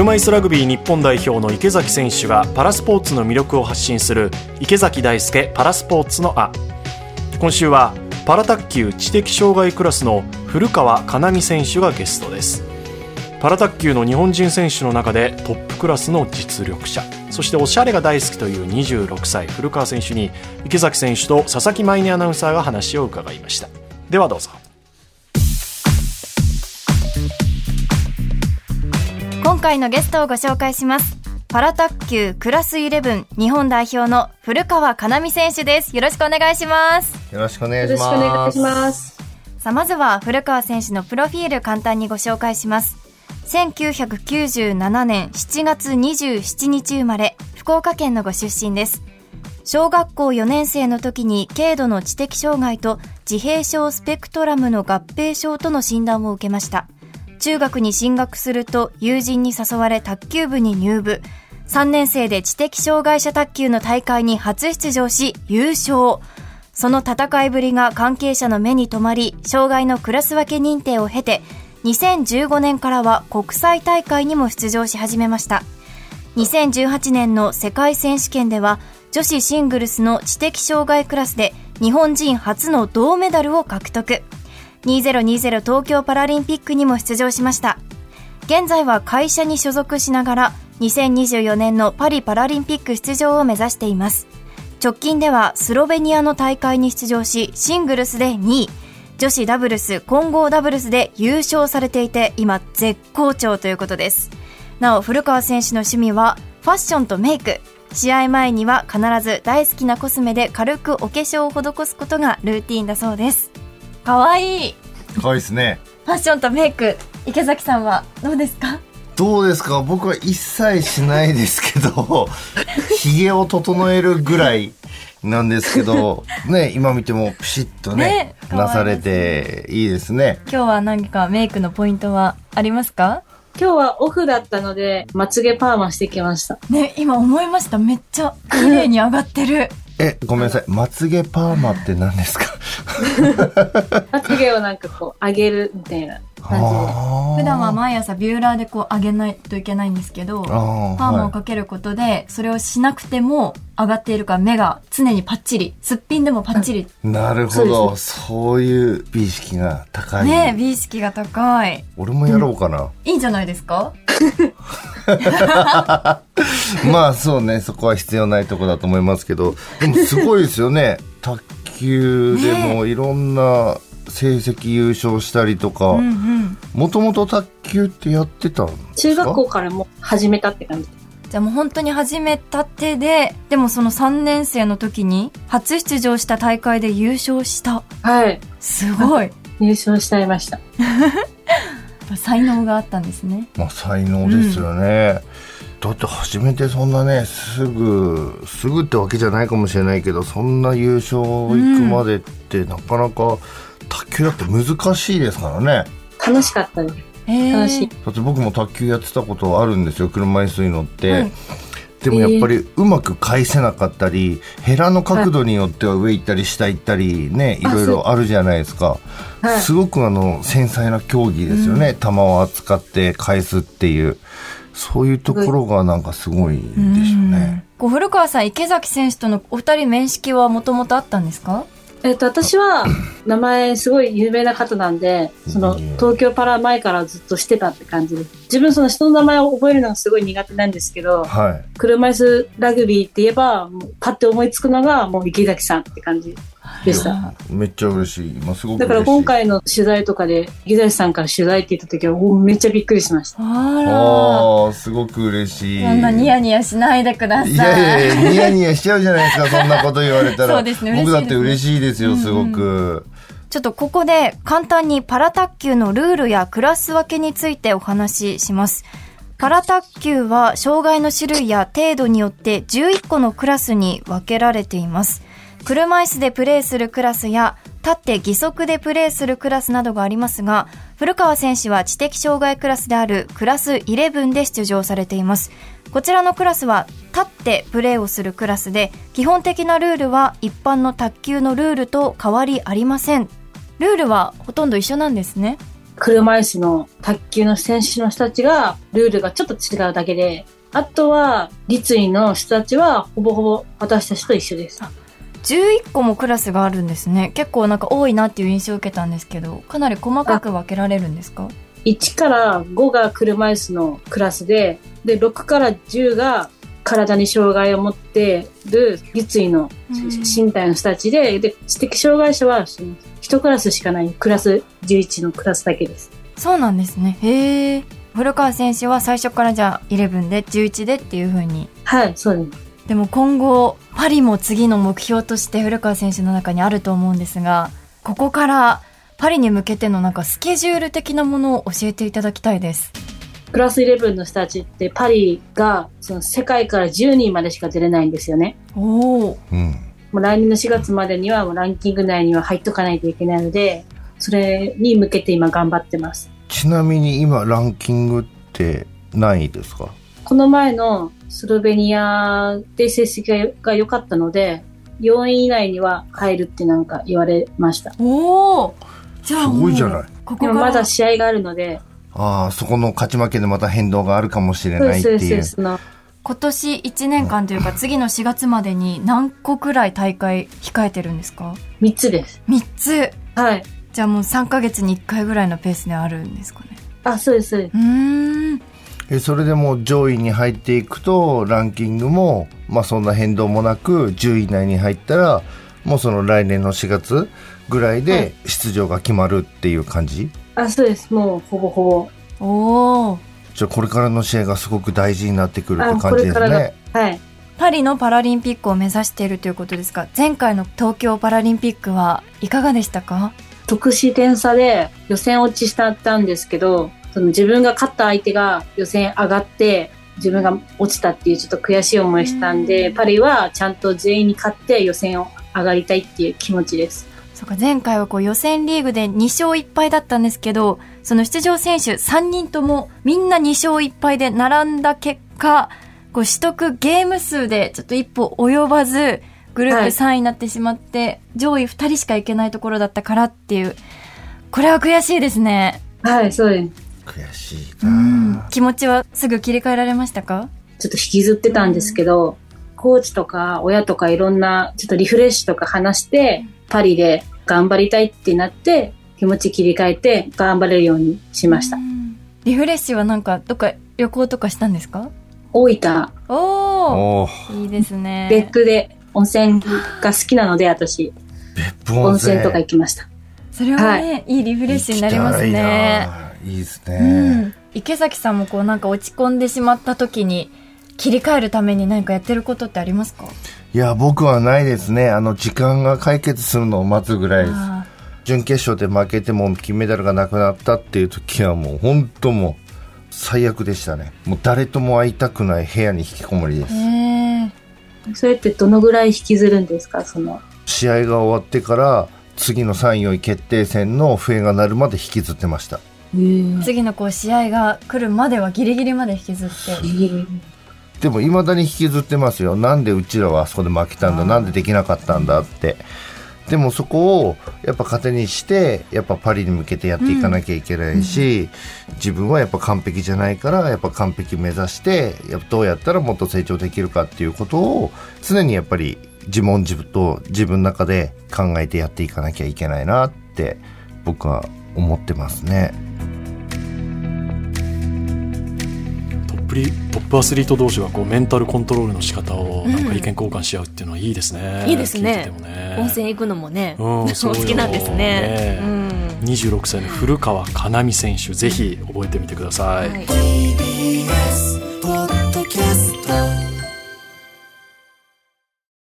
車椅子ラグビー日本代表の池崎選手がパラスポーツの魅力を発信する池崎大輔パラスポーツのあ。今週はパラ卓球知的障害クラスの古川佳奈美選手がゲストです。パラ卓球の日本人選手の中でトップクラスの実力者。そしておしゃれが大好きという26歳古川選手に池崎選手と佐々木舞音アナウンサーが話を伺いました。ではどうぞ。回のゲストをご紹介します。パラ卓球クラス11日本代表の古川佳奈美選手です。よろしくお願いします。よろしくお願いします。よろしくお願いします。さあまずは古川選手のプロフィール簡単にご紹介します。1997年7月27日生まれ福岡県のご出身です。小学校4年生の時に軽度の知的障害と自閉症スペクトラムの合併症との診断を受けました中学に進学すると友人に誘われ卓球部に入部。3年生で知的障害者卓球の大会に初出場し優勝。その戦いぶりが関係者の目に留まり、障害のクラス分け認定を経て、2015年からは国際大会にも出場し始めました。2018年の世界選手権では、女子シングルスの知的障害クラスで日本人初の銅メダルを獲得。2020東京パラリンピックにも出場しました。現在は会社に所属しながら2024年のパリパラリンピック出場を目指しています。直近ではスロベニアの大会に出場し、シングルスで2位、女子ダブルス、混合ダブルスで優勝されていて、今絶好調ということです。なお、古川選手の趣味はファッションとメイク。試合前には必ず大好きなコスメで軽くお化粧を施すことがルーティンだそうです。かわい。いかわいいですね。ファッションとメイク。池崎さんはどうですか？どうですか？僕は一切しないですけど ひげを整えるぐらいなんですけど ね今見てもピシッとねねなされていいですね。今日は何かメイクのポイントはありますか？今日はオフだったので、まつげパーマしてきました。ね、今思いました。めっちゃ綺麗に上がってる。え、ごめんなさい。まつげパーマって何ですか？まつげをなんかこう上げるみたいな感じで。普段は毎朝ビューラーでこう上げないといけないんですけど、パーマをかけることで、それをしなくても上がっているから目が常にパッチリ、すっぴんでもパッチリ。なるほど。そういう美意識が高い。ね美意識が高い。俺もやろうかな。うん、いいんじゃないですか？まあそうね、そこは必要ないとこだと思いますけど、でもすごいですよね。卓球でもいろんな成績優勝したりとか、もともと卓球ってやってたん中学校からも始めたって感じ。じゃあもう本当に始めたてで、でもその3年生の時に初出場した大会で優勝した。はい。すごい。優勝しちゃいました。才能があったんですね。まあ才能ですよね。うん、だって初めてそんなねすぐすぐってわけじゃないかもしれないけどそんな優勝行くまでって、なかなか卓球だって難しいですからね。楽しかったです。楽しい。だって僕も卓球やってたことあるんですよ車椅子に乗って。はいでもやっぱりうまく返せなかったり、ヘラの角度によっては上行ったり下行ったりね、いろいろあるじゃないですか。すごくあの、繊細な競技ですよね。球を扱って返すっていう。そういうところがなんかすごいでしょうね。う古川さん、池崎選手とのお二人面識はもともとあったんですか？えっと、私は、名前すごい有名な方なんで、その、東京パラ前からずっとしてたって感じです。自分その人の名前を覚えるのがすごい苦手なんですけど、はい、車椅子ラグビーって言えば、パッて思いつくのが、もう池崎さんって感じでした。めっちゃ嬉しい。今すごくだから今回の取材とかで、池崎さんから取材って言った時は、めっちゃびっくりしました。あら。すごく嬉しい。そんなニヤニヤしないでください。いやいやいや、ニヤニヤしちゃうじゃないですか、そんなこと言われたら。そうですね。僕だって嬉しいですよ、すごく。うんうんちょっとここで簡単にパラ卓球のルールやクラス分けについてお話しします。パラ卓球は障害の種類や程度によって11個のクラスに分けられています。車椅子でプレーするクラスや立って義足でプレーするクラスなどがありますが、古川選手は知的障害クラスであるクラス11で出場されています。こちらのクラスは立ってプレーをするクラスで、基本的なルールは一般の卓球のルールと変わりありません。ルールはほとんど一緒なんですね。車椅子の卓球の選手の人たちがルールがちょっと違うだけで、あとは立位の人たちはほぼほぼ私たちと一緒です。11個もクラスがあるんですね。結構なんか多いなっていう印象を受けたんですけど、かなり細かく分けられるんですか？1から5が車椅子のクラスで、で、6から10が体に障害を持ってる立位の身体の人たちで、うん、で、知的障害者は1クラスしかないクラス11のクラスだけです。そうなんですね。へえ。古川選手は最初からじゃあ11で11でっていうふうに。はい、そうです。でも今後、パリも次の目標として古川選手の中にあると思うんですが、ここからパリに向けてのなんかスケジュール的なものを教えていただきたいです。プラス11の人たちってパリがその世界から10人までしか出れないんですよね。おお。うん。もう来年の4月までにはもうランキング内には入っとかないといけないので、それに向けて今頑張ってます。ちなみに今ランキングって何位ですか？この前のスロベニアで成績が良かったので、4位以内には入るってなんか言われました。おおじゃあすごいじゃない。ここまだ試合があるので、ああ、そこの勝ち負けでまた変動があるかもしれないっていう。そう今年1年間というか次の4月までに何個くらい大会控えてるんですか ?3 つです。3つはい。じゃあもう3か月に1回ぐらいのペースであるんですかねあ、そうです、そうです。うん。えそれでも上位に入っていくとランキングも、まあ、そんな変動もなく10位以内に入ったらもうその来年の4月ぐらいで出場が決まるっていう感じ、あ、そうです。もうほぼほぼ。おお。じゃあこれからの試合がすごく大事になってくるって感じですね。はい。パリのパラリンピックを目指しているということですが、前回の東京パラリンピックはいかがでしたか？得失点差で予選落ちしたんですけど、その自分が勝った相手が予選上がって、自分が落ちたっていうちょっと悔しい思いしたんで、パリはちゃんと全員に勝って予選を上がりたいっていう気持ちです。そうか、前回はこう予選リーグで2勝1敗だったんですけど、その出場選手3人ともみんな2勝1敗で並んだ結果、こう取得ゲーム数でちょっと一歩及ばず、グループ3位になってしまって、はい、上位2人しか行けないところだったからっていう、これは悔しいですね。はい、そうです。悔しいな、気持ちはすぐ切り替えられましたか？ちょっと引きずってたんですけど、コーチとか親とかいろんなちょっとリフレッシュとか話して、パリで頑張りたいってなって、気持ち切り替えて頑張れるようにしました。リフレッシュはなんか、どっか旅行とかしたんですか？大分。おおいいですね。別府で温泉が好きなので、私。別府温泉とか行きました。それはね、はい、いいリフレッシュになりますね。いいですね、うん、池崎さんもこうなんか落ち込んでしまった時に切り替えるために何かやってることってありますか？いや、僕はないですね。あの、時間が解決するのを待つぐらいです。準決勝で負けても金メダルがなくなったっていう時はもう本当もう最悪でしたね。もう誰とも会いたくない部屋に引きこもりです。それってどのぐらい引きずるんですか？その。試合が終わってから次の3位決定戦の笛が鳴るまで引きずってました。次のこう試合が来るまではギリギリまで引きずって。でもいまだに引きずってますよ。なんでうちらはあそこで負けたんだ？なんでできなかったんだって。でもそこをやっぱ糧にしてやっぱパリに向けてやっていかなきゃいけないし、うん、自分はやっぱ完璧じゃないからやっぱ完璧目指してやっぱどうやったらもっと成長できるかっていうことを常にやっぱり自問自分と自分の中で考えてやっていかなきゃいけないなって僕は思ってますね。プリトップアスリート同士がこうメンタルコントロールの仕方をなんか意見交換し合うっていうのはいいですね。うん、いいですね。ね温泉行くのもね、うん、好きなんですね。ねうん、26歳の古川かなみ選手、ぜひ覚えてみてください。はい